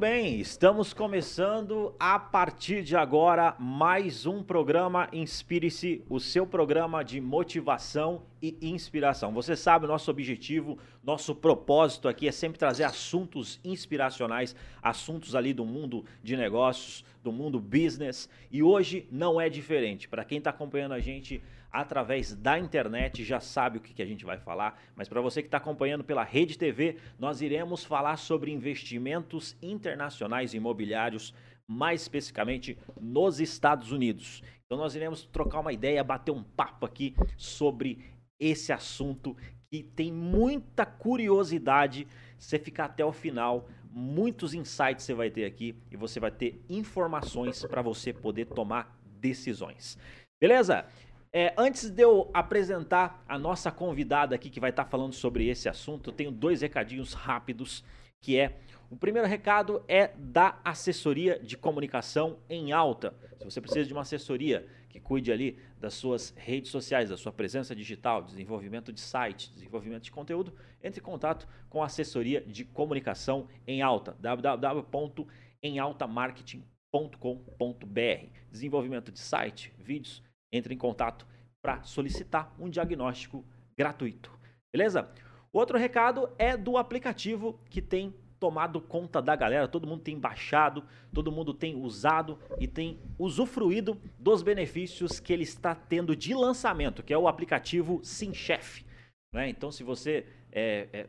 Bem, estamos começando a partir de agora mais um programa Inspire-se, o seu programa de motivação e inspiração. Você sabe, nosso objetivo, nosso propósito aqui é sempre trazer assuntos inspiracionais, assuntos ali do mundo de negócios, do mundo business, e hoje não é diferente. Para quem está acompanhando a gente através da internet, já sabe o que, que a gente vai falar, mas para você que está acompanhando pela Rede TV, nós iremos falar sobre investimentos internacionais imobiliários, mais especificamente nos Estados Unidos. Então nós iremos trocar uma ideia, bater um papo aqui sobre esse assunto que tem muita curiosidade. Você ficar até o final, muitos insights você vai ter aqui e você vai ter informações para você poder tomar decisões. Beleza? É, antes de eu apresentar a nossa convidada aqui que vai estar tá falando sobre esse assunto, eu tenho dois recadinhos rápidos, que é o primeiro recado é da assessoria de comunicação em alta. Se você precisa de uma assessoria que cuide ali das suas redes sociais, da sua presença digital, desenvolvimento de site, desenvolvimento de conteúdo, entre em contato com a assessoria de comunicação em alta, www.emaltamarketing.com.br. Desenvolvimento de site, vídeos, entre em contato para solicitar um diagnóstico gratuito. Beleza? Outro recado é do aplicativo que tem tomado conta da galera, todo mundo tem baixado, todo mundo tem usado e tem usufruído dos benefícios que ele está tendo de lançamento, que é o aplicativo SimChef. Né? Então, se você é, é,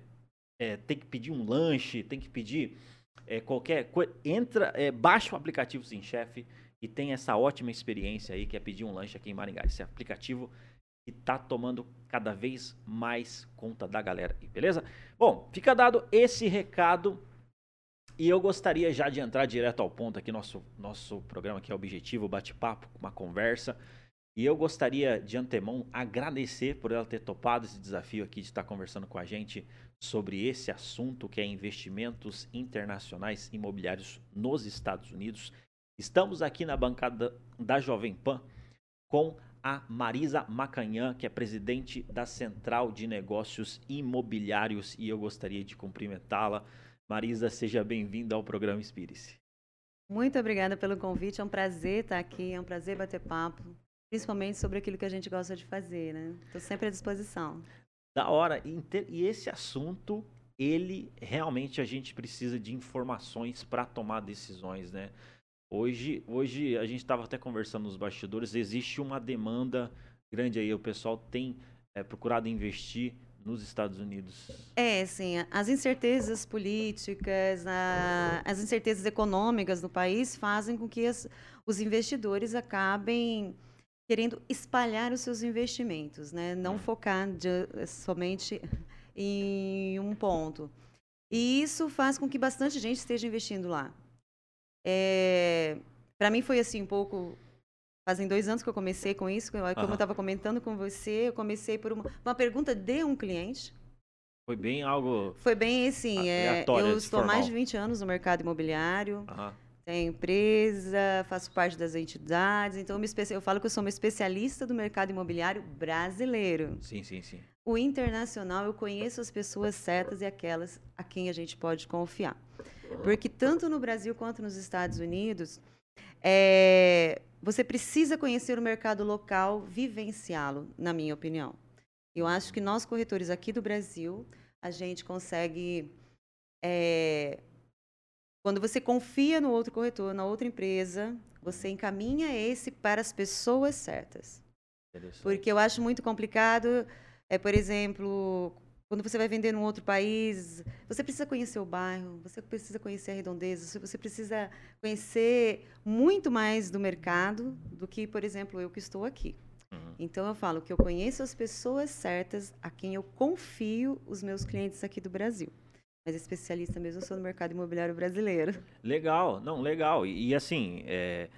é, tem que pedir um lanche, tem que pedir é, qualquer coisa, entra, é, baixa o aplicativo SimChef e tem essa ótima experiência aí que é pedir um lanche aqui em Maringá. Esse aplicativo que está tomando cada vez mais conta da galera aí, beleza? Bom, fica dado esse recado e eu gostaria já de entrar direto ao ponto aqui, nosso, nosso programa que é Objetivo, bate-papo, uma conversa. E eu gostaria de antemão agradecer por ela ter topado esse desafio aqui de estar conversando com a gente sobre esse assunto que é investimentos internacionais imobiliários nos Estados Unidos. Estamos aqui na bancada da Jovem Pan com a Marisa Macanhã, que é presidente da Central de Negócios Imobiliários, e eu gostaria de cumprimentá-la. Marisa, seja bem-vinda ao programa Inspire-se. Muito obrigada pelo convite, é um prazer estar aqui, é um prazer bater papo, principalmente sobre aquilo que a gente gosta de fazer, né? Estou sempre à disposição. Da hora, e esse assunto, ele realmente a gente precisa de informações para tomar decisões, né? Hoje, hoje a gente estava até conversando nos bastidores, existe uma demanda grande aí, o pessoal tem é, procurado investir nos Estados Unidos. É, sim, as incertezas políticas, a, as incertezas econômicas no país fazem com que as, os investidores acabem querendo espalhar os seus investimentos, né? não hum. focar de, somente em um ponto. E isso faz com que bastante gente esteja investindo lá. É, para mim foi assim um pouco Fazem dois anos que eu comecei com isso, como eu estava comentando com você, eu comecei por uma, uma pergunta de um cliente. Foi bem algo. Foi bem assim. É, eu estou há mais de 20 anos no mercado imobiliário. Uhum. Tenho empresa, faço parte das entidades. Então, eu, me espe... eu falo que eu sou uma especialista do mercado imobiliário brasileiro. Sim, sim, sim. O internacional, eu conheço as pessoas certas e aquelas a quem a gente pode confiar. Porque tanto no Brasil quanto nos Estados Unidos, é, você precisa conhecer o mercado local, vivenciá-lo, na minha opinião. Eu acho que nós, corretores aqui do Brasil, a gente consegue. É, quando você confia no outro corretor, na outra empresa, você encaminha esse para as pessoas certas. Porque eu acho muito complicado, é, por exemplo, quando você vai vender num outro país, você precisa conhecer o bairro, você precisa conhecer a redondeza, você precisa conhecer muito mais do mercado do que, por exemplo, eu que estou aqui. Uhum. Então eu falo que eu conheço as pessoas certas a quem eu confio os meus clientes aqui do Brasil. Mas especialista mesmo sou no mercado imobiliário brasileiro. Legal, não, legal. E, e assim, é,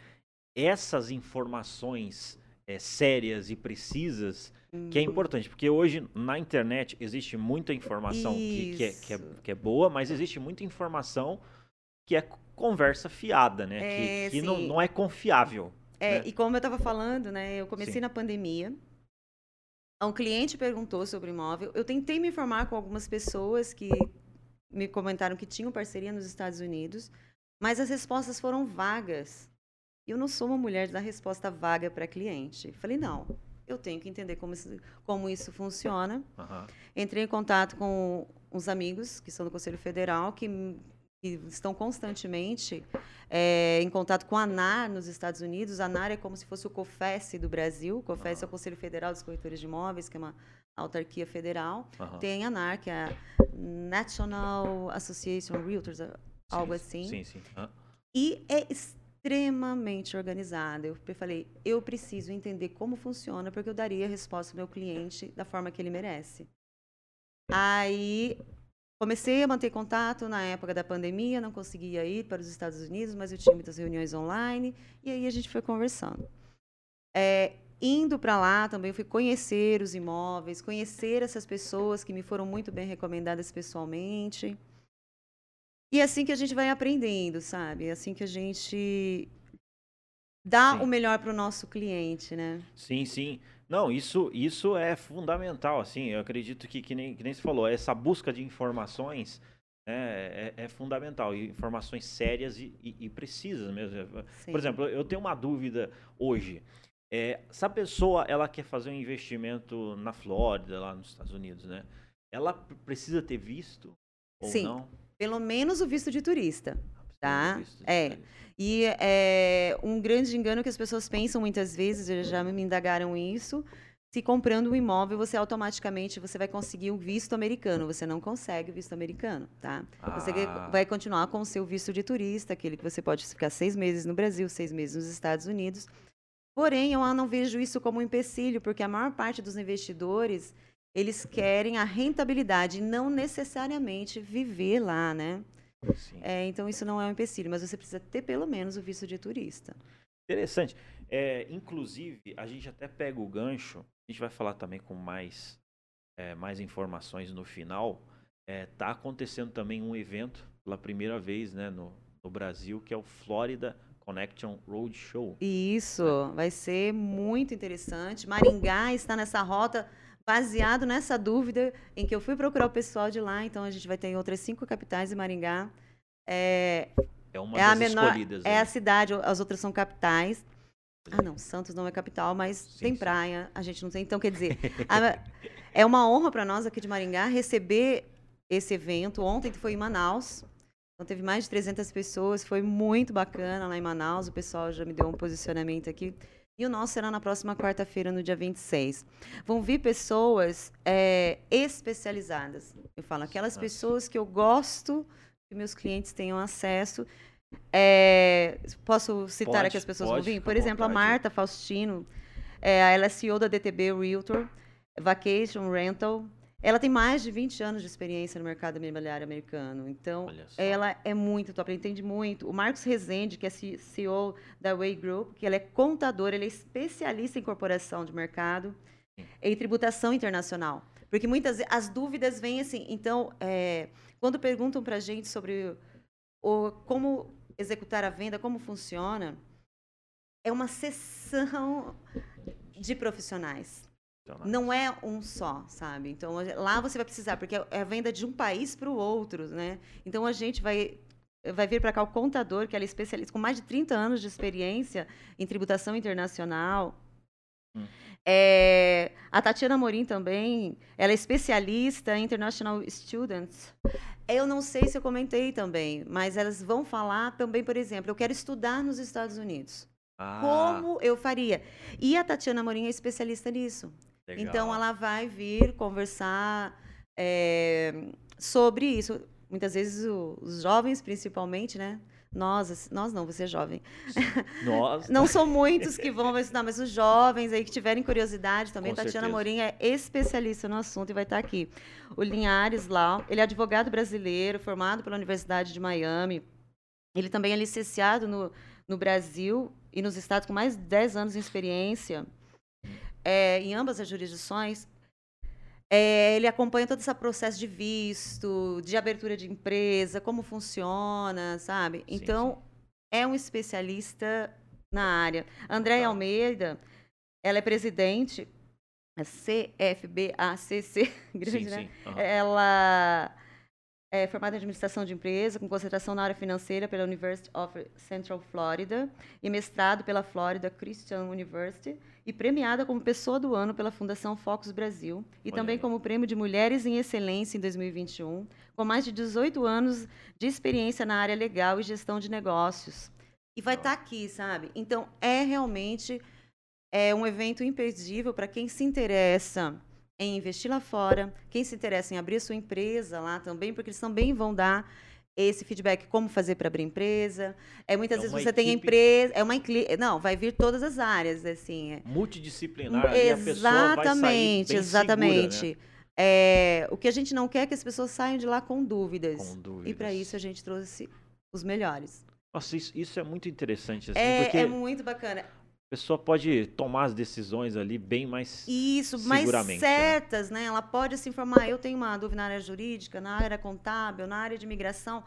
essas informações é, sérias e precisas que é uhum. importante, porque hoje na internet existe muita informação que, que, é, que, é, que, é, boa, mas existe muita informação que é conversa fiada, né? É, que, que não, não é confiável. É, né? e como eu estava falando, né? Eu comecei sim. na pandemia. Um cliente perguntou sobre imóvel. Eu tentei me informar com algumas pessoas que me comentaram que tinham parceria nos Estados Unidos, mas as respostas foram vagas. Eu não sou uma mulher de dar resposta vaga para cliente. Falei, não, eu tenho que entender como isso, como isso funciona. Aham. Entrei em contato com uns amigos que são do Conselho Federal, que, que estão constantemente é, em contato com a ANAR nos Estados Unidos. A ANAR é como se fosse o COFES do Brasil. O COFES é o Conselho Federal dos Corretores de Imóveis, que é uma autarquia federal. Aham. Tem a ANAR, que é a National Association of Realtors, algo assim. Sim, sim. Aham. E é extremamente organizada. Eu falei, eu preciso entender como funciona, porque eu daria a resposta ao meu cliente da forma que ele merece. Aí comecei a manter contato na época da pandemia, não conseguia ir para os Estados Unidos, mas eu tinha muitas reuniões online, e aí a gente foi conversando. É, indo para lá também, eu fui conhecer os imóveis, conhecer essas pessoas que me foram muito bem recomendadas pessoalmente. E é assim que a gente vai aprendendo, sabe? É assim que a gente dá Sim. o melhor para o nosso cliente, né? Sim, sim. Não, isso, isso é fundamental, assim, eu acredito que, que, nem, que nem você falou, essa busca de informações né, é, é fundamental, e informações sérias e, e- e precisas mesmo. Sim. Por exemplo, eu tenho uma dúvida hoje, é, se a pessoa, ela quer fazer um investimento na Flórida, lá nos Estados Unidos, né, ela precisa ter visto ou Sim, não? Pelo menos o visto de turista. Tá, Visto de é. turista. E é um grande engano que as pessoas pensam muitas vezes, já- já me indagaram isso, se comprando um imóvel, você automaticamente você vai conseguir o visto americano. Você não consegue o visto americano, tá? Você Ah. vai continuar com o seu visto de turista, aquele que você pode ficar seis meses no Brasil, seis meses nos Estados Unidos. Porém, eu não vejo isso como um empecilho, porque a maior parte dos investidores, eles querem a rentabilidade, não necessariamente viver lá, né? Sim. É, então, isso não é um empecilho, mas você precisa ter pelo menos o visto de turista. Interessante. É, inclusive, a gente até pega o gancho, a gente vai falar também com mais, é, mais informações no final. É, tá acontecendo também um evento pela primeira vez né, no, no Brasil, que é o Florida Connection Roadshow. E Isso, vai ser muito interessante. Maringá está nessa rota baseado nessa dúvida em que eu fui procurar o pessoal de lá, então a gente vai ter em outras cinco capitais e Maringá. É, É uma é a das menor, escolhidas. é a cidade, as outras são capitais. Ah, não, Santos não é capital, mas Sim, tem sim. praia, a gente não tem. Então, quer dizer, a- é uma honra para nós aqui de Maringá receber esse evento. Ontem foi em Manaus, então teve mais de 300 pessoas, foi muito bacana lá em Manaus. O pessoal já me deu um posicionamento aqui. E o nosso será na próxima quarta-feira, no dia 26. Vão vir pessoas é, especializadas. Eu falo, aquelas pessoas que eu gosto que meus clientes tenham acesso. É, posso citar Pode, aqui as pessoas pode, vão vir? Por exemplo, a. Marta Faustino, é, ela é CEO da DTB Realtor, Vacation Rental. Ela tem mais de 20 anos de experiência no mercado imobiliário americano. Então, ela é muito top, ela entende muito. O Marcos Rezende, que é CEO da Way Group, que ele é contador, ele é especialista em corporação de mercado Sim. em tributação internacional. Porque muitas as dúvidas vêm assim. Então, é, quando perguntam para a gente sobre o, como executar a venda, como funciona, é uma sessão de profissionais. Não é um só, sabe? Então lá você vai precisar, porque é a venda de um país para o outro, né? Então a gente vai vai vir para cá o contador, que ela é especialista com mais de 30 anos de experiência em tributação internacional. Hum. É, a Tatiana Morim também, ela é especialista em International Students. Eu não sei se eu comentei também, mas elas vão falar também, por exemplo, eu quero estudar nos Estados Unidos. Ah, Como eu faria? E a Tatiana Morim é especialista nisso. Legal. Então ela vai vir conversar é, sobre isso. Muitas vezes o- os jovens, principalmente, né? Nós, nós não, você é jovem. Nós, Não são muitos que vão estudar, mas os jovens aí que tiverem curiosidade também. Com Tatiana certeza. Morim é especialista no assunto e vai estar aqui. O Linhares Lau, ele é advogado brasileiro, formado pela Universidade de Miami. Ele também é licenciado no, no Brasil e nos Estados com mais de 10 anos de experiência é, em ambas as jurisdições. É, ele acompanha todo esse processo de visto, de abertura de empresa, como funciona, sabe? Sim, Então, é um especialista na área. Andréia. Almeida, ela é presidente, é CFBACC, grande, sim, né? sim. aham. Ela é formada em administração de empresa, com concentração na área financeira pela University of Central Florida e mestrado pela Florida Christian University e premiada como pessoa do ano pela Fundação Focus Brasil e Olha também aí. como prêmio de Mulheres em Excelência em 2021, com mais de 18 anos de experiência na área legal e gestão de negócios. E vai estar aqui, sabe? Então, é realmente é um evento imperdível para quem se interessa em investir lá fora, quem se interessa em abrir a sua empresa lá também, porque eles também vão dar esse feedback como fazer para abrir empresa. É muitas É vezes você tem a equipe- empresa, é uma não, vai vir todas as áreas assim. é- Multidisciplinar. Exatamente, bem exatamente. Segura, né? É, o que a gente não quer é que as pessoas saiam de lá com dúvidas. Com dúvidas. E para isso a gente trouxe os melhores. Nossa, isso, isso é muito interessante, assim, É, é muito bacana. A pessoa pode tomar as decisões ali bem mais. Isso, mais né? certas, né? Ela pode se informar. Eu tenho uma dúvida na área jurídica, na área contábil, na área de imigração.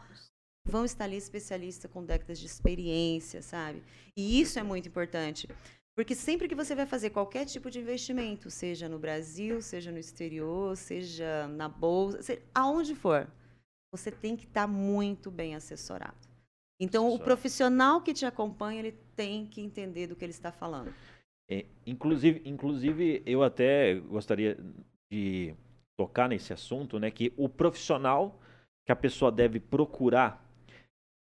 Vão estar ali especialistas com décadas de experiência, sabe? E isso é muito importante. Porque sempre que você vai fazer qualquer tipo de investimento, seja no Brasil, seja no exterior, seja na bolsa, se- aonde for, você tem que estar muito bem assessorado. Então, o profissional que te acompanha, ele tem que entender do que ele está falando. É, inclusive, inclusive, eu até gostaria de tocar nesse assunto, né? Que o profissional que a pessoa deve procurar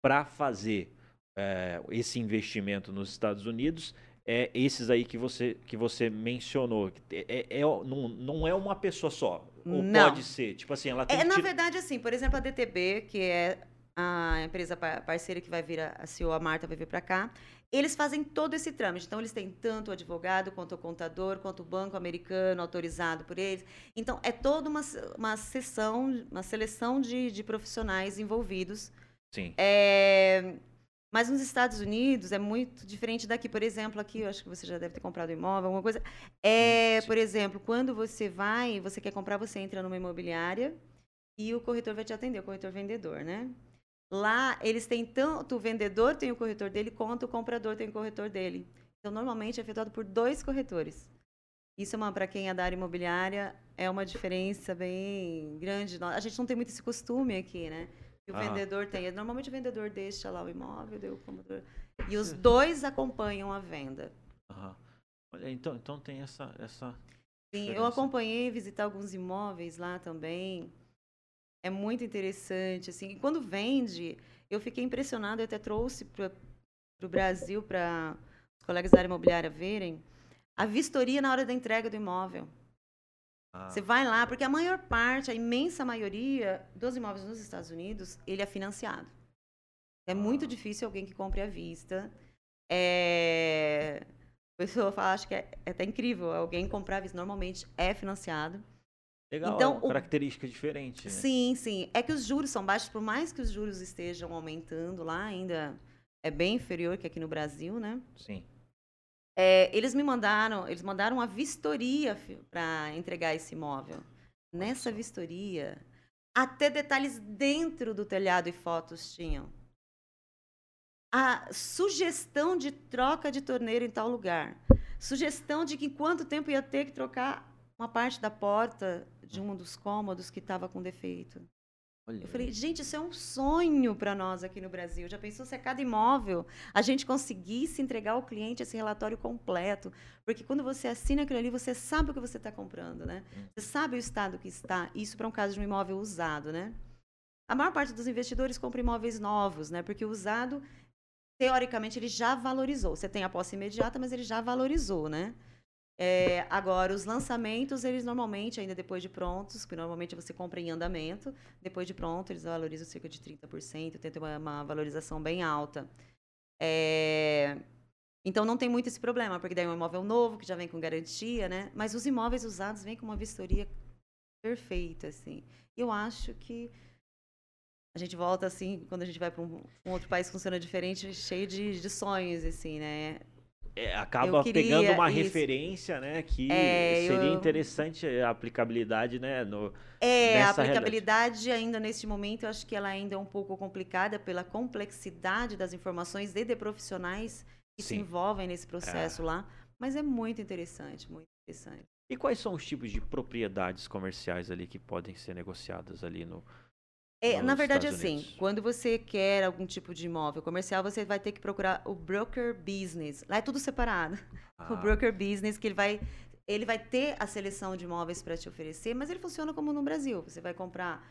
para fazer é, esse investimento nos Estados Unidos é esses aí que você, que você mencionou. É, é- é- não, não é uma pessoa só. Ou Não. pode ser. Tipo assim, ela tem É, na verdade, assim, por exemplo, a DTB, que é a empresa par- parceira que vai vir, a, CEO, a Marta, vai vir para cá, eles fazem todo esse trâmite. Então, eles têm tanto o advogado, quanto o contador, quanto o banco americano autorizado por eles. Então, é toda uma, uma sessão, uma seleção de, de profissionais envolvidos. Sim. É, mas nos Estados Unidos é muito diferente daqui. Por exemplo, aqui, eu acho que você já deve ter comprado um imóvel, alguma coisa. É, Hum, sim. por exemplo, quando você vai, você quer comprar, você entra numa imobiliária e o corretor vai te atender, o corretor vendedor, né? Lá, eles têm tanto o vendedor tem o corretor dele, quanto o comprador tem o corretor dele. Então, normalmente é efetuado por dois corretores. Isso é uma para quem é da área imobiliária é uma diferença bem grande. A gente não tem muito esse costume aqui, né? Que o Ah. vendedor tem. Normalmente o vendedor deixa lá o imóvel, daí o comprador. E os dois acompanham a venda. Olha, então, então tem essa, essa Sim, eu acompanhei visitar alguns imóveis lá também. É muito interessante, assim. E quando vende, eu fiquei impressionada, eu até trouxe para o Brasil para os colegas da área imobiliária verem a vistoria na hora da entrega do imóvel. Ah, Você vai lá, porque a maior parte, a imensa maioria dos imóveis nos Estados Unidos, ele é financiado. É muito Ah. difícil alguém que compre à vista. É... A pessoa fala, acho que é, é até incrível, alguém comprar à vista. Normalmente é financiado. Legal, então, é uma o- característica diferente. Né? Sim, sim. É que os juros são baixos, por mais que os juros estejam aumentando lá, ainda é bem inferior que aqui no Brasil, né? Sim. É, eles me mandaram, eles mandaram uma vistoria para entregar esse imóvel. Nessa vistoria, até detalhes dentro do telhado e fotos tinham. A sugestão de troca de torneira em tal lugar. Sugestão de que em quanto tempo ia ter que trocar uma parte da porta de um dos cômodos que estava com defeito. Olha Eu falei, gente, isso é um sonho para nós aqui no Brasil. Já pensou se a cada imóvel a gente conseguisse entregar ao cliente esse relatório completo? Porque quando você assina aquilo ali, você sabe o que você está comprando, né? Hum. Você sabe o estado que está. Isso para um caso de um imóvel usado, né? A maior parte dos investidores compra imóveis novos, né? Porque o usado, teoricamente, ele já valorizou. Você tem a posse imediata, mas ele já valorizou, né? É, agora, os lançamentos, eles normalmente, ainda depois de prontos, que normalmente você compra em andamento, depois de pronto, eles valorizam cerca de 30%, tem uma, uma valorização bem alta. É, Então, não tem muito esse problema, porque daí é um imóvel novo, que já vem com garantia, né? Mas os imóveis usados vêm com uma vistoria perfeita, assim. Eu acho que a gente volta, assim, quando a gente vai para um, um outro país funciona diferente, cheio de, de sonhos, assim, né? É, acaba queria pegando uma isso. referência, né? Que É, seria eu- interessante a aplicabilidade, né? No, É, a nessa realidade. aplicabilidade ainda neste momento, eu acho que ela ainda é um pouco complicada pela complexidade das informações e de profissionais que se Sim. envolvem nesse processo lá, mas é muito interessante, muito interessante. E quais são os tipos de propriedades comerciais ali que podem ser negociadas ali no, É, na verdade, Estados assim, Unidos? quando você quer algum tipo de imóvel comercial, você vai ter que procurar o broker business. Lá é tudo separado. O Ah, broker business, que ele vai, ele vai ter a seleção de imóveis para te oferecer, mas ele funciona como no Brasil. Você vai comprar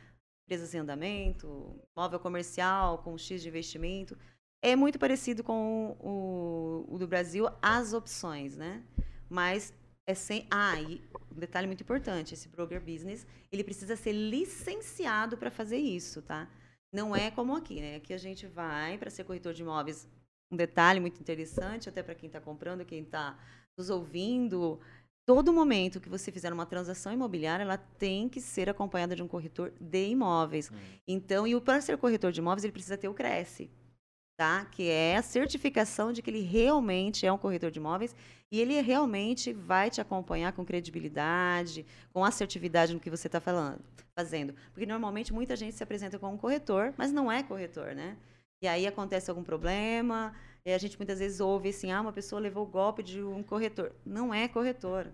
empresas em andamento, imóvel comercial com X de investimento. É muito parecido com o, o do Brasil, as opções, né? Mas é sem. Ah, e um detalhe muito importante: esse broker business, ele precisa ser licenciado para fazer isso, tá? Não é como aqui, né? Aqui a gente vai para ser corretor de imóveis. Um detalhe muito interessante, até para quem está comprando, quem está nos ouvindo. Todo momento que você fizer uma transação imobiliária, ela tem que ser acompanhada de um corretor de imóveis. hum, Então, e para ser corretor de imóveis, ele precisa ter o Cresce, tá? Que é a certificação de que ele realmente é um corretor de imóveis e ele realmente vai te acompanhar com credibilidade, com assertividade no que você está falando, fazendo. Porque normalmente muita gente se apresenta como um corretor, mas não é corretor, né? E aí acontece algum problema, e a gente muitas vezes ouve assim, ah, uma pessoa levou o golpe de um corretor. Não é corretor.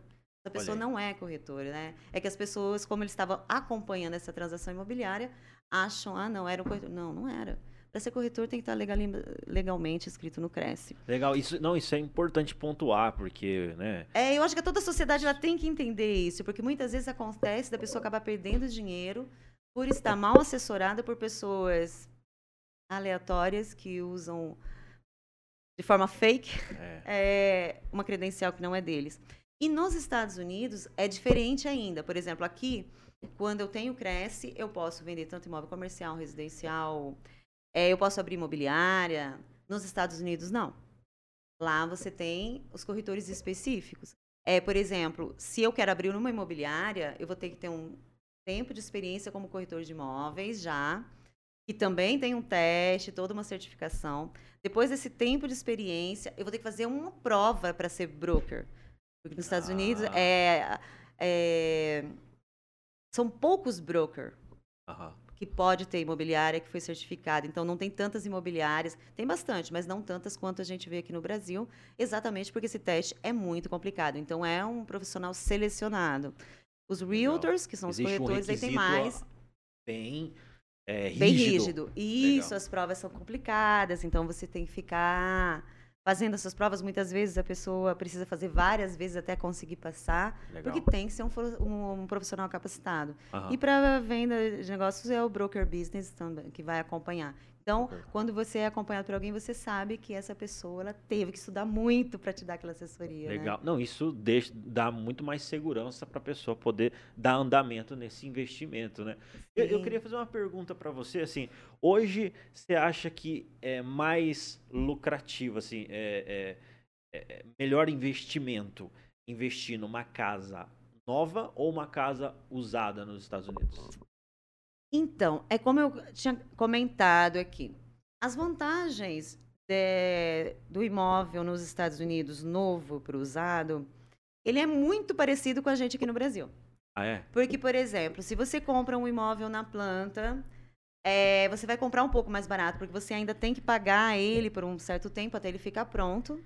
Essa pessoa não é corretora, né? É que as pessoas, como eles estavam acompanhando essa transação imobiliária, acham, ah, não, era um corretor. Não, não era. Para ser corretor tem que estar legali- legalmente escrito no Cresce. Legal, isso, não, isso é importante pontuar, porque, né? É, eu acho que toda a sociedade ela tem que entender isso, porque muitas vezes acontece da pessoa acabar perdendo dinheiro por estar mal assessorada por pessoas aleatórias que usam de forma fake É, é, uma credencial que não é deles. E nos Estados Unidos é diferente ainda. Por exemplo, aqui, quando eu tenho Cresce, eu posso vender tanto imóvel comercial, residencial, é, eu posso abrir imobiliária. Nos Estados Unidos, não. Lá você tem os corretores específicos. É, por exemplo, se eu quero abrir uma imobiliária, eu vou ter que ter um tempo de experiência como corretor de imóveis já, que também tem um teste, toda uma certificação. Depois desse tempo de experiência, eu vou ter que fazer uma prova para ser broker. Porque nos Estados Unidos Ah. é, é- são poucos broker aham. Que pode ter imobiliária que foi certificada. Então não tem tantas imobiliárias, tem bastante, mas não tantas quanto a gente vê aqui no Brasil, exatamente porque esse teste é muito complicado. Então é um profissional selecionado. Os realtors, que são os Existe um corretores, aí tem mais Bem, é, bem rígido. rígido. Isso, Legal. as provas são complicadas, então você tem que ficar fazendo essas provas. Muitas vezes a pessoa precisa fazer várias vezes até conseguir passar, Legal. porque tem que ser um, um- um profissional capacitado. Aham. E para venda de negócios é o broker business também que vai acompanhar. Então, Broker. quando você é acompanhado por alguém, você sabe que essa pessoa ela teve que estudar muito para te dar aquela assessoria. né? Legal. Não, isso deixa, dá muito mais segurança para a pessoa poder dar andamento nesse investimento, né? Eu, eu queria fazer uma pergunta para você, assim, hoje você acha que é mais lucrativo, assim, é, é- é melhor investimento investir numa casa nova ou uma casa usada nos Estados Unidos? Então, é como eu tinha comentado aqui. As vantagens de- do imóvel nos Estados Unidos, novo para usado, ele é muito parecido com a gente aqui no Brasil. Ah, é? Porque, por exemplo, se você compra um imóvel na planta, é, você vai comprar um pouco mais barato, porque você ainda tem que pagar ele por um certo tempo até ele ficar pronto.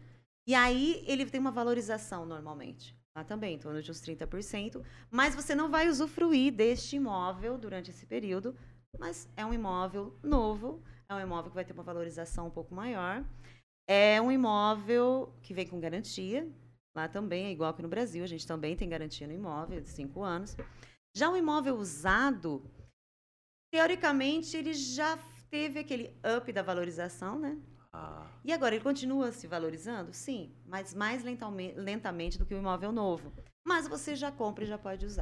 E aí ele tem uma valorização normalmente. Lá também, em torno de uns 30%. Mas você não vai usufruir deste imóvel durante esse período. Mas é um imóvel novo, é um imóvel que vai ter uma valorização um pouco maior. É um imóvel que vem com garantia. Lá também é igual que no Brasil, a gente também tem garantia no imóvel de cinco anos. Já o imóvel usado, teoricamente, ele já teve aquele up da valorização, né? Ah, E agora, ele continua se valorizando? Sim, mas mais lentamente, lentamente do que o imóvel novo. Mas você já compra e já pode usar.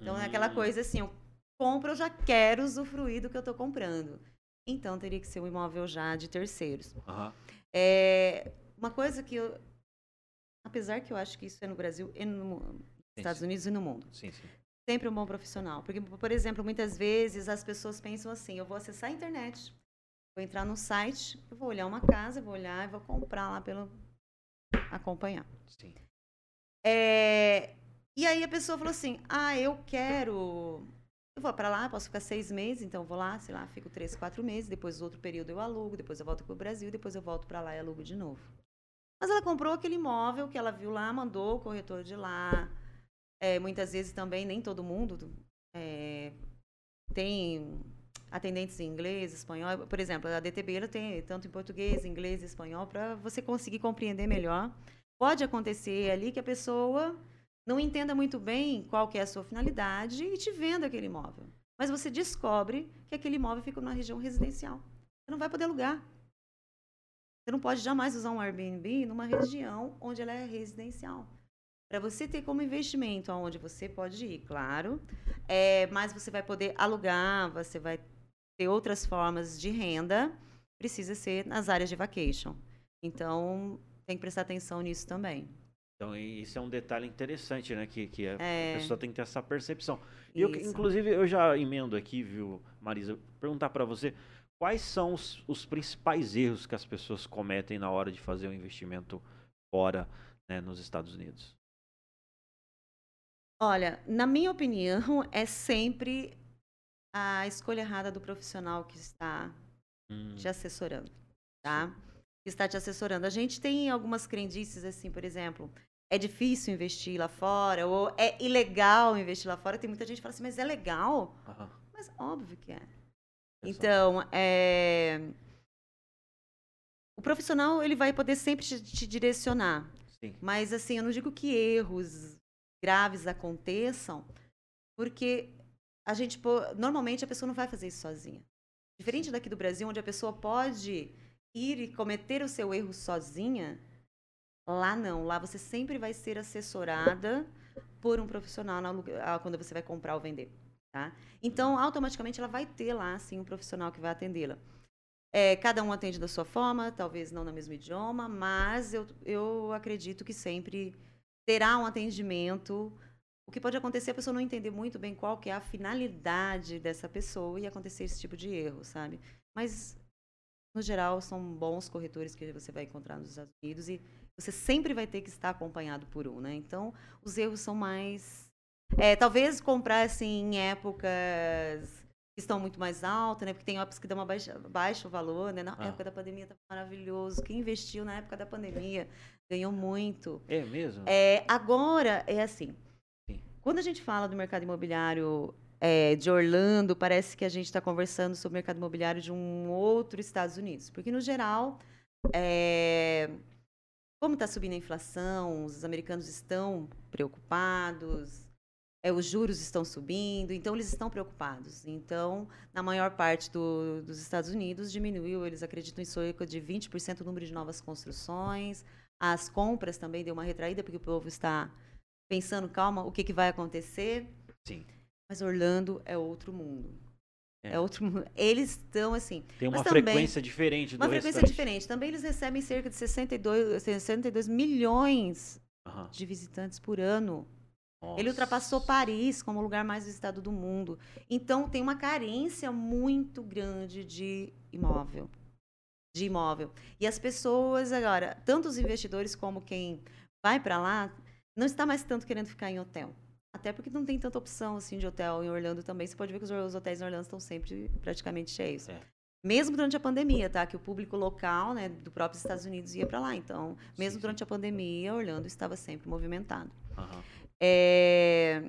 Então, é aquela hum, coisa assim, eu compro, eu já quero usufruir do que eu estou comprando. Então, teria que ser um imóvel já de terceiros. aham. É, uma coisa que eu... Apesar que eu acho que isso é no Brasil e no nos Estados. Unidos e no mundo. Sim, sim. Sempre um bom profissional. Porque, por exemplo, muitas vezes as pessoas pensam assim: eu vou acessar a internet, vou entrar no site, eu vou olhar uma casa, vou olhar e vou comprar lá pelo. acompanhar. sim. É, E aí a pessoa falou assim: ah, eu quero. Eu vou para lá, posso ficar seis meses, então vou lá, sei lá, fico três, quatro meses, depois outro período eu alugo, depois eu volto para o Brasil, depois eu volto para lá e alugo de novo. Mas ela comprou aquele imóvel que ela viu lá, mandou o corretor de lá. É, muitas vezes também, nem todo mundo é, tem atendentes em inglês, espanhol. Por exemplo, a DTB ela tem tanto em português, inglês e espanhol para você conseguir compreender melhor. Pode acontecer ali que a pessoa não entenda muito bem qual que é a sua finalidade e te venda aquele imóvel. Mas você descobre que aquele imóvel fica numa região residencial. Você não vai poder alugar. Você não pode jamais usar um Airbnb numa região onde ela é residencial. Para você ter como investimento aonde você pode ir, claro, é, mas você vai poder alugar, você vai ter outras formas de renda, precisa ser nas áreas de vacation. Então, tem que prestar atenção nisso também. Então, isso é um detalhe interessante, né? Que, que a é. pessoa tem que ter essa percepção. E eu, inclusive, eu já emendo aqui, viu, Marisa, perguntar para você quais são os, os, principais erros que as pessoas cometem na hora de fazer um investimento fora, né, nos Estados Unidos? Olha, na minha opinião, é sempre a escolha errada do profissional que está hum. te assessorando, tá? Que está te assessorando. A gente tem algumas crendices assim, por exemplo, é difícil investir lá fora ou é ilegal investir lá fora. Tem muita gente que fala assim, mas é legal? Uhum. Mas óbvio que é. Então, é... o profissional ele vai poder sempre te, te direcionar. Sim. Mas assim, eu não digo que erros graves aconteçam, porque a gente normalmente a pessoa não vai fazer isso sozinha. Diferente daqui do Brasil, onde a pessoa pode ir e cometer o seu erro sozinha, lá não. Lá você sempre vai ser assessorada por um profissional na, quando você vai comprar ou vender. Tá? Então, automaticamente, ela vai ter lá assim, um profissional que vai atendê-la. É, cada um atende da sua forma, talvez não no mesmo idioma, mas eu, eu acredito que sempre terá um atendimento. O que pode acontecer é a pessoa não entender muito bem qual que é a finalidade dessa pessoa e acontecer esse tipo de erro, sabe? Mas, no geral, são bons corretores que você vai encontrar nos Estados Unidos e você sempre vai ter que estar acompanhado por um, né? Então, os erros são mais... É, talvez comprar, assim, em épocas que estão muito mais altas, né? Porque tem épocas que dão uma baixa, baixo valor, né? Na ah. época da pandemia estava maravilhoso. Quem investiu na época da pandemia ganhou muito. É mesmo? É, agora, é assim. Quando a gente fala do mercado imobiliário é, de Orlando, parece que a gente está conversando sobre o mercado imobiliário de um outro Estados Unidos. Porque, no geral, é, como está subindo a inflação, os americanos estão preocupados, é, os juros estão subindo, então eles estão preocupados. Então, na maior parte do, dos Estados Unidos, diminuiu, eles acreditam em cerca de 20% o número de novas construções. As compras também deu uma retraída, porque o povo está pensando, calma, o que, que vai acontecer? Sim. Mas Orlando é outro mundo. É, é outro mundo. Eles estão assim. Tem uma também, frequência diferente do Uma frequência diferente. Também eles recebem cerca de 62, 62 milhões uhum. de visitantes por ano. Nossa. Ele ultrapassou Paris como o lugar mais visitado do mundo. Então tem uma carência muito grande de imóvel. De imóvel. E as pessoas agora, tanto os investidores como quem vai para lá, não está mais tanto querendo ficar em hotel. Até porque não tem tanta opção assim de hotel em Orlando também. Você pode ver que os hotéis em Orlando estão sempre praticamente cheios. É. Mesmo durante a pandemia, tá? Que o público local, né, do próprio Estados Unidos ia para lá. Então, mesmo sim, durante sim. a pandemia, Orlando estava sempre movimentado. Uhum. É...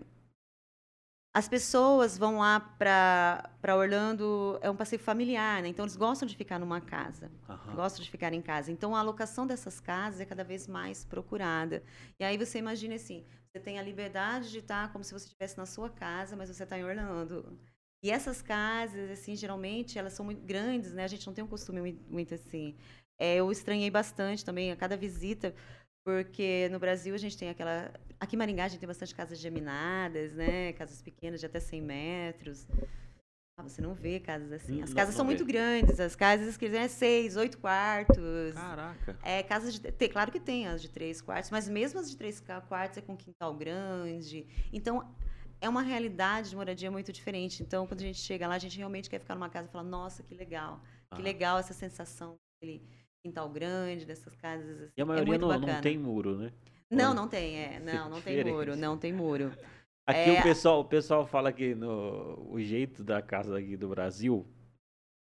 As pessoas vão lá para Orlando, é um passeio familiar, né? Então eles gostam de ficar numa casa, uhum. gostam de ficar em casa. Então a alocação dessas casas é cada vez mais procurada. E aí você imagina assim, você tem a liberdade de estar como se você estivesse na sua casa, mas você está em Orlando. E essas casas, assim, geralmente elas são muito grandes, né? A gente não tem um costume muito, assim. É, eu estranhei bastante também a cada visita porque no Brasil a gente tem aquela. Aqui em Maringá a gente tem bastante casas geminadas, né? Casas pequenas de até 100 metros. Ah, você não vê casas assim. As hum, casas não, são não muito vê. grandes. As casas que é seis, oito quartos. Caraca. É, casas de. Tem, claro que tem as de três quartos, mas mesmo as de três quartos é com quintal grande. Então, é uma realidade de moradia muito diferente. Então, quando a gente chega lá, a gente realmente quer ficar numa casa e falar, nossa, que legal. Que ah. legal essa sensação. Ele, quintal grande, dessas casas assim. E a é maioria é não, não, tem muro, né? Não, não tem, é. Não, não tem muro, não tem muro. Aqui é... o, pessoal, o pessoal fala que no, o jeito da casa aqui do Brasil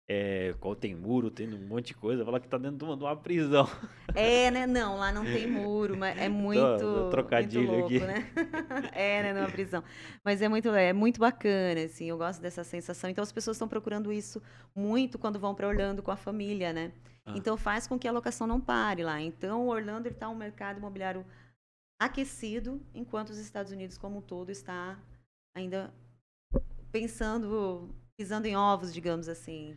é, qual tem muro, tem um monte de coisa, fala que tá dentro de uma, de uma prisão. É, né? Não, lá não tem muro, mas é muito. Tô- tô trocadilho muito louco, aqui. né? é, né? Numa prisão. Mas é muito, é muito bacana, assim. Eu gosto dessa sensação. Então as pessoas estão procurando isso muito quando vão para Orlando com a família, né? Ah. Então faz com que a locação não pare lá. Então Orlando está um mercado imobiliário aquecido, enquanto os Estados Unidos como um todo está ainda pensando, pisando em ovos, digamos assim.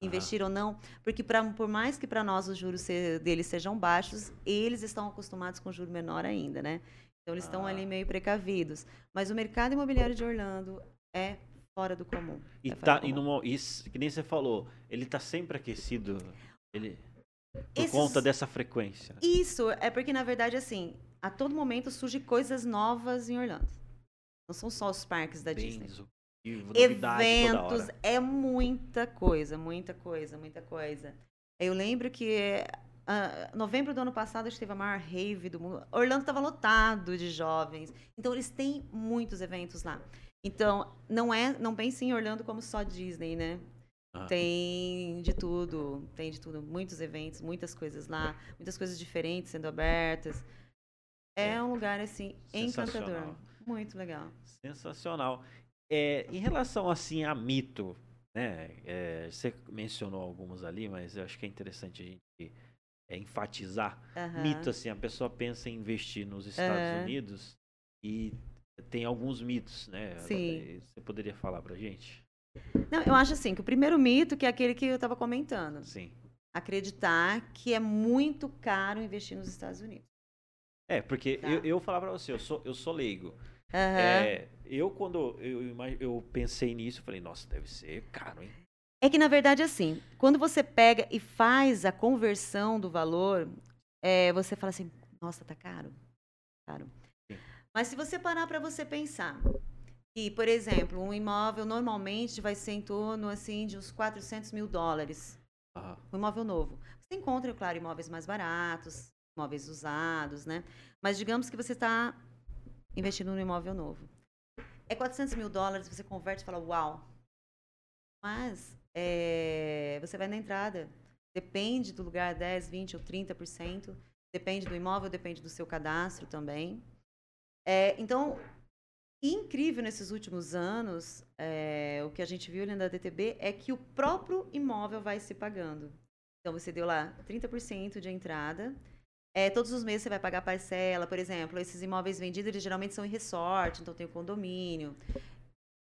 Investir ou não, porque pra, por mais que para nós os juros se- deles sejam baixos, eles estão acostumados com juro menor ainda, né? Então eles estão Ah. ali meio precavidos. Mas o mercado imobiliário de Orlando é fora do comum. E é tá, e comum. numa, isso, que nem você falou, ele tá sempre aquecido. Ele, por Esses- conta dessa frequência. Isso, é porque, na verdade, assim, a todo momento surgem coisas novas em Orlando. Não são só os parques da Disney. Eventos, é muita coisa, muita coisa, muita coisa. Eu lembro que ah, novembro do ano passado a gente teve a maior rave do mundo. Orlando estava lotado de jovens. Então eles têm muitos eventos lá. Então, não é, não pense em Orlando como só Disney, né? Ah. Tem de tudo, tem de tudo, muitos eventos, muitas coisas lá, muitas coisas diferentes sendo abertas. É, É. um lugar assim encantador, muito legal. Sensacional. É, em relação assim a mito, né? é, você mencionou alguns ali, mas eu acho que é interessante a gente é, enfatizar. Mito assim, a pessoa pensa em investir nos Estados. Unidos e tem alguns mitos, né? Sim. Você poderia falar pra gente? Não, eu acho assim que o primeiro mito, que é aquele que eu estava comentando, Sim. acreditar que é muito caro investir nos Estados Unidos. É, porque Tá. eu, eu falar pra você, eu sou, eu sou leigo. Aham. É, eu, quando eu, eu pensei nisso, falei, nossa, deve ser caro, hein? É que, na verdade, assim, quando você pega e faz a conversão do valor, é, você fala assim, nossa, tá caro. Caro. Sim. Mas se você parar para você pensar que, por exemplo, um imóvel normalmente vai ser em torno, assim, de uns 400 mil dólares. Ah, um imóvel novo. Você encontra, claro, imóveis mais baratos, imóveis usados, né? Mas digamos que você está investindo num imóvel novo. É 400 mil dólares, você converte e fala, uau. Mas é, você vai na entrada. Depende do lugar, 10, 20 ou 30%. Depende do imóvel, depende do seu cadastro também. É, então, incrível nesses últimos anos, é, o que a gente viu na DTB é que o próprio imóvel vai se pagando. Então, você deu lá 30% de entrada. É, todos os meses você vai pagar parcela, por exemplo. Esses imóveis vendidos, eles geralmente são em resort, então tem o condomínio.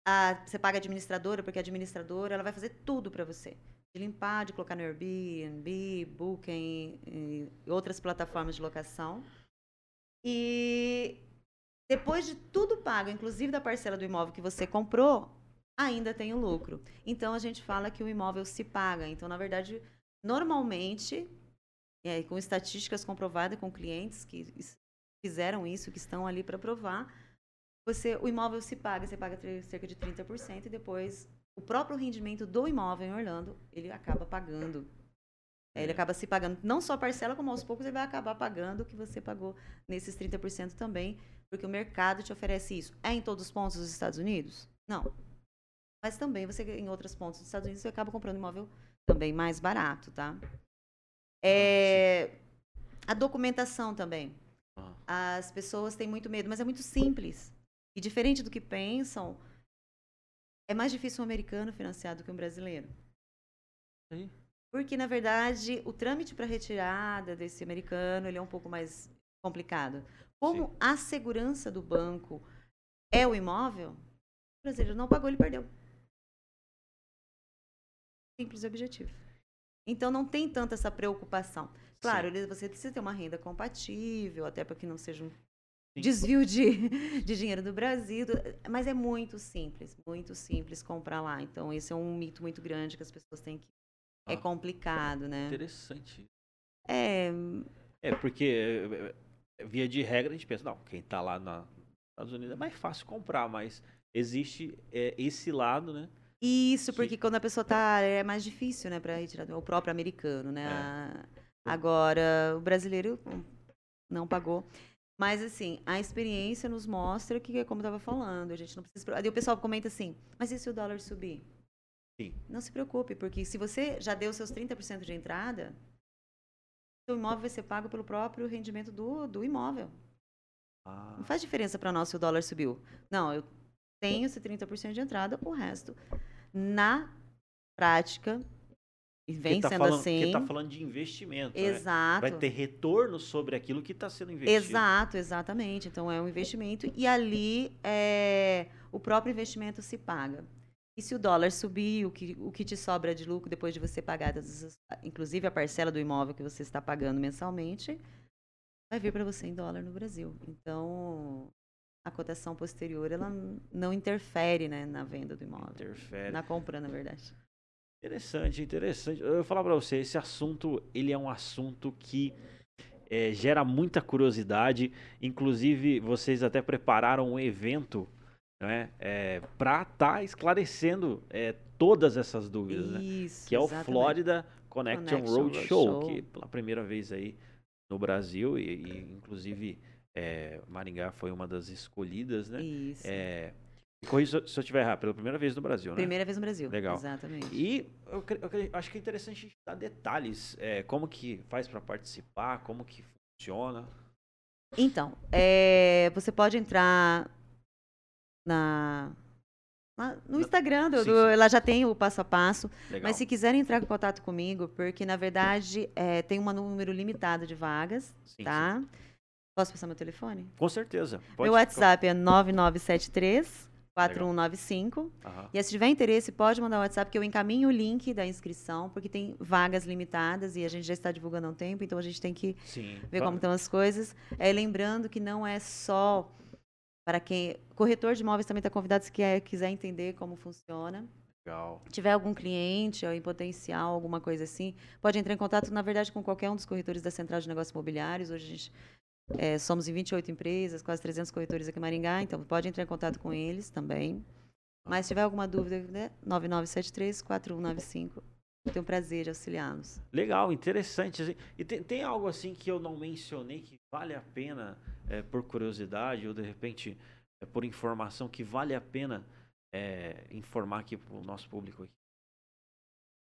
A- você paga a administradora, porque a administradora ela vai fazer tudo para você. De limpar, de colocar no Airbnb, Booking e outras plataformas de locação. E depois de tudo pago, inclusive da parcela do imóvel que você comprou, ainda tem o lucro. Então a gente fala que o imóvel se paga. Então, na verdade, normalmente, aí, com estatísticas comprovadas com clientes que fizeram isso, que estão ali para provar, você, o imóvel se paga, você paga cerca de 30% e depois o próprio rendimento do imóvel em Orlando, ele acaba pagando. É, Ele É. acaba se pagando, não só a parcela, como aos poucos ele vai acabar pagando o que você pagou nesses 30% também, porque o mercado te oferece isso. É em todos os pontos dos Estados Unidos? Não. Mas também você, em outros pontos dos Estados Unidos, você acaba comprando imóvel também mais barato, tá? É, a documentação também. ah, As pessoas têm muito medo, mas é muito simples. E diferente do que pensam, é mais difícil um americano financiar do que um brasileiro. Aí. Porque, na verdade, o trâmite para retirada desse americano ele é um pouco mais complicado. Como Sim. a segurança do banco é o imóvel, o brasileiro não pagou, ele perdeu. Simples e objetivo. Então, não tem tanta essa preocupação. Claro, sim. você precisa ter uma renda compatível, até para que não seja um Sim. desvio de, de dinheiro do Brasil. Mas é muito simples, muito simples comprar lá. Então, esse é um mito muito grande que as pessoas têm que. É Ah. complicado, né? Interessante. É, É, porque é, é, via de regra a gente pensa, não, quem tá lá na- nos Estados Unidos é mais fácil comprar, mas existe é, esse lado, né? isso, Que- porque quando a pessoa tá. É mais difícil, né, para retirar. O próprio americano, né? É. A- Agora, o brasileiro não pagou. Mas, assim, a experiência nos mostra que, é como eu estava falando, a gente não precisa. Aí o pessoal comenta assim, mas e se o dólar subir? Sim. Não se preocupe, porque se você já deu seus 30% de entrada, seu imóvel vai ser pago pelo próprio rendimento do, do imóvel. Ah, Não faz diferença para nós se o dólar subiu. Não, eu tenho esse 30% de entrada, o resto, na prática, e vem tá sendo falando, assim. Porque tá falando de investimento, né? Exato. Vai ter retorno sobre aquilo que está sendo investido. Exato, exatamente. Então é um investimento e ali é, o próprio investimento se paga. E se o dólar subir, o que, o que te sobra de lucro depois de você pagar, inclusive a parcela do imóvel que você está pagando mensalmente, vai vir para você em dólar no Brasil. Então a cotação posterior ela não interfere né, na venda do imóvel, Interfere. na compra, na verdade. Interessante, interessante. Eu vou falar pra você, esse assunto, ele é um assunto que é, gera muita curiosidade. Inclusive, vocês até prepararam um evento, né, é, para estar esclarecendo é, todas essas dúvidas, né? Isso. Que é o exatamente. Florida Connection, Connection Roadshow, Roadshow. que pela primeira vez aí no Brasil e, e, inclusive é, Maringá foi uma das escolhidas, né? Isso. É, corrija se eu- estiver errado, pela primeira vez no Brasil, né? Primeira vez no Brasil. Legal. Exatamente. E eu, eu acho que é interessante a gente dar detalhes, é, como que faz para participar, como que funciona. Então, é, você pode entrar na, na- no Instagram, do, sim, do- sim. ela já tem o passo a passo. Legal. Mas se quiserem entrar em contato comigo, porque na verdade é, tem um número limitado de vagas, Sim, tá? Posso passar meu telefone? Com certeza. Pode meu WhatsApp é 9973 Legal. 4195. Aham. E se tiver interesse, pode mandar o WhatsApp que eu encaminho o link da inscrição, porque tem vagas limitadas e a gente já está divulgando há um tempo, então a gente tem que Sim. ver como estão as coisas. É, lembrando que não é só para quem. Corretor de imóveis também está convidado se quer, quiser entender como funciona. Legal. tiver algum cliente ou em potencial, alguma coisa assim, pode entrar em contato, na verdade, com qualquer um dos corretores da Central de Negócios Imobiliários. Hoje a gente é, somos em 28 empresas, quase 300 corretores aqui em Maringá, então pode entrar em contato com eles também. Mas se tiver alguma dúvida, né, 9973-4195, tenho o prazer de auxiliá-los. Legal, interessante. assim. E tem, tem algo assim que eu não mencionei que vale a pena, é, por curiosidade, ou de repente é, por informação, que vale a pena é, informar aqui para o nosso público.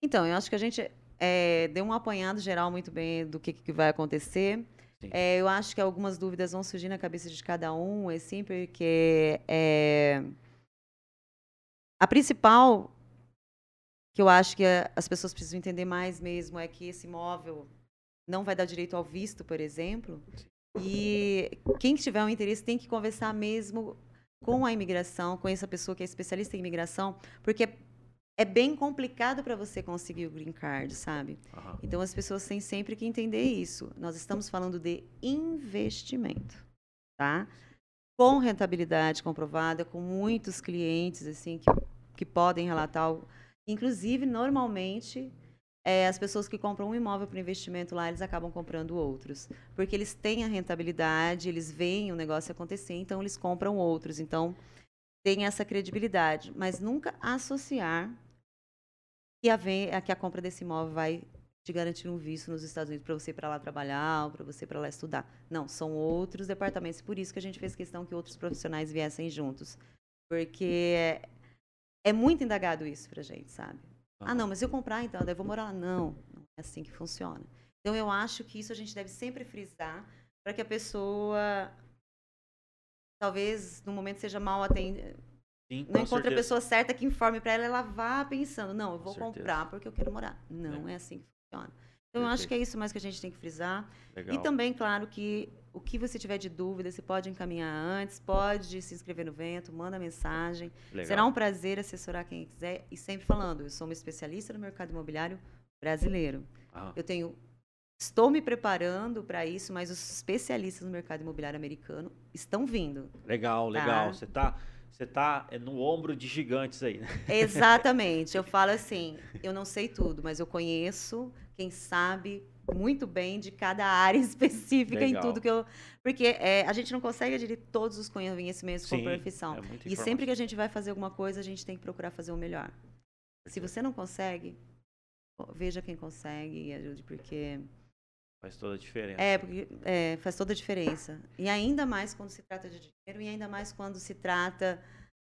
Então, eu acho que a gente é, deu um apanhado geral muito bem do que, que vai acontecer. É, eu acho que algumas dúvidas vão surgir na cabeça de cada um, assim, porque é, a principal que eu acho que as pessoas precisam entender mais mesmo é que esse imóvel não vai dar direito ao visto, por exemplo. E quem tiver um interesse tem que conversar mesmo com a imigração, com essa pessoa que é especialista em imigração, porque é- bem complicado para você conseguir o green card, sabe? Aham. Então as pessoas têm sempre que entender isso. Nós estamos falando de investimento, tá? Com rentabilidade comprovada, com muitos clientes assim que, que podem relatar. Inclusive, normalmente, é, as pessoas que compram um imóvel para investimento lá, eles acabam comprando outros. Porque eles têm a rentabilidade, eles veem o negócio acontecer, então eles compram outros. Então, tem essa credibilidade. Mas nunca associar que a, a que a compra desse imóvel vai te garantir um visto nos Estados Unidos para você ir para lá trabalhar ou para você ir para lá estudar. Não, são outros departamentos. Por isso que a gente fez questão que outros profissionais viessem juntos. Porque é, é muito indagado isso pra gente, sabe? Ah, não, mas eu comprar, então, daí eu vou morar lá. Não, não é assim que funciona. Então, eu acho que isso a gente deve sempre frisar para que a pessoa, talvez, no momento seja mal atendida, Sim, não encontre a certeza. pessoa certa que informe para ela, ela vá pensando, não, eu vou comprar porque eu quero morar. Não é, assim que funciona. Então, eu acho Perfeito. que é isso mais que a gente tem que frisar. Legal. E também, claro, que o que você tiver de dúvida, você pode encaminhar antes, pode se inscrever no Vento, manda mensagem. Legal. Será um prazer assessorar quem quiser. E sempre falando, eu sou uma especialista no mercado imobiliário brasileiro. Aham. Eu tenho. Estou me preparando para isso, mas os especialistas no mercado imobiliário americano estão vindo. Legal, legal. Você tá, você tá é, no ombro de gigantes aí, né? Exatamente. Eu falo assim, eu não sei tudo, mas eu conheço quem sabe muito bem de cada área específica Legal. em tudo que eu. Porque é, a gente não consegue adquirir todos os conhecimentos com Sim, perfeição. é muita e sempre que a gente vai fazer alguma coisa, a gente tem que procurar fazer o melhor. Se você não consegue, veja quem consegue e ajude, porque Faz toda a diferença. é, porque é, faz toda a diferença. E ainda mais quando se trata de dinheiro, e ainda mais quando se trata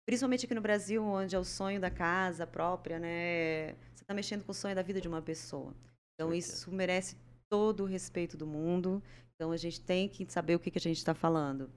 Principalmente aqui no Brasil, onde é o sonho da casa própria, né? Você está mexendo com o sonho da vida de uma pessoa. Então, isso merece todo o respeito do mundo. Então, a gente tem que saber o que, que a gente está falando.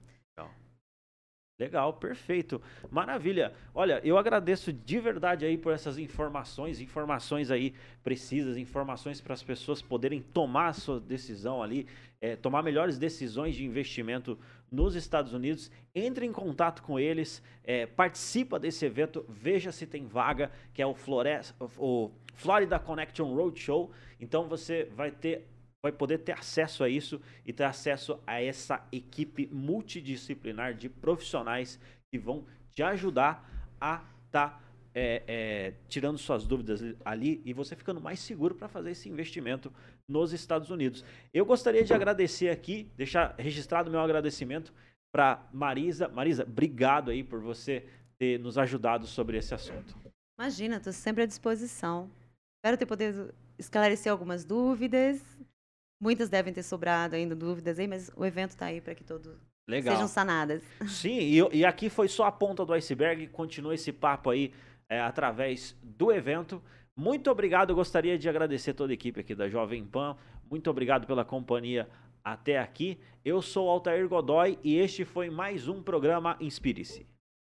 Legal, perfeito. Maravilha. Olha, eu agradeço de verdade aí por essas informações, informações aí precisas, informações para as pessoas poderem tomar a sua decisão ali, é, tomar melhores decisões de investimento nos Estados Unidos. Entre em contato com eles, é, participa desse evento, veja se tem vaga, que é o, Flores, o Florida Connection Roadshow. Então você vai ter vai poder ter acesso a isso e ter acesso a essa equipe multidisciplinar de profissionais que vão te ajudar a estar tá, é, é, tirando suas dúvidas ali e você ficando mais seguro para fazer esse investimento nos Estados Unidos. Eu gostaria de agradecer aqui, deixar registrado meu agradecimento para Marisa. Marisa, obrigado aí por você ter nos ajudado sobre esse assunto. Imagina, estou sempre à disposição. Espero ter podido esclarecer algumas dúvidas Muitas devem ter sobrado ainda dúvidas aí, mas o evento está aí para que todos Legal. sejam sanadas. Sim, e, e, aqui foi só a ponta do iceberg. Continua esse papo aí é, através do evento. Muito obrigado. Eu gostaria de agradecer toda a equipe aqui da Jovem Pan. Muito obrigado pela companhia até aqui. Eu sou Altair Godoy e este foi mais um programa Inspire-se.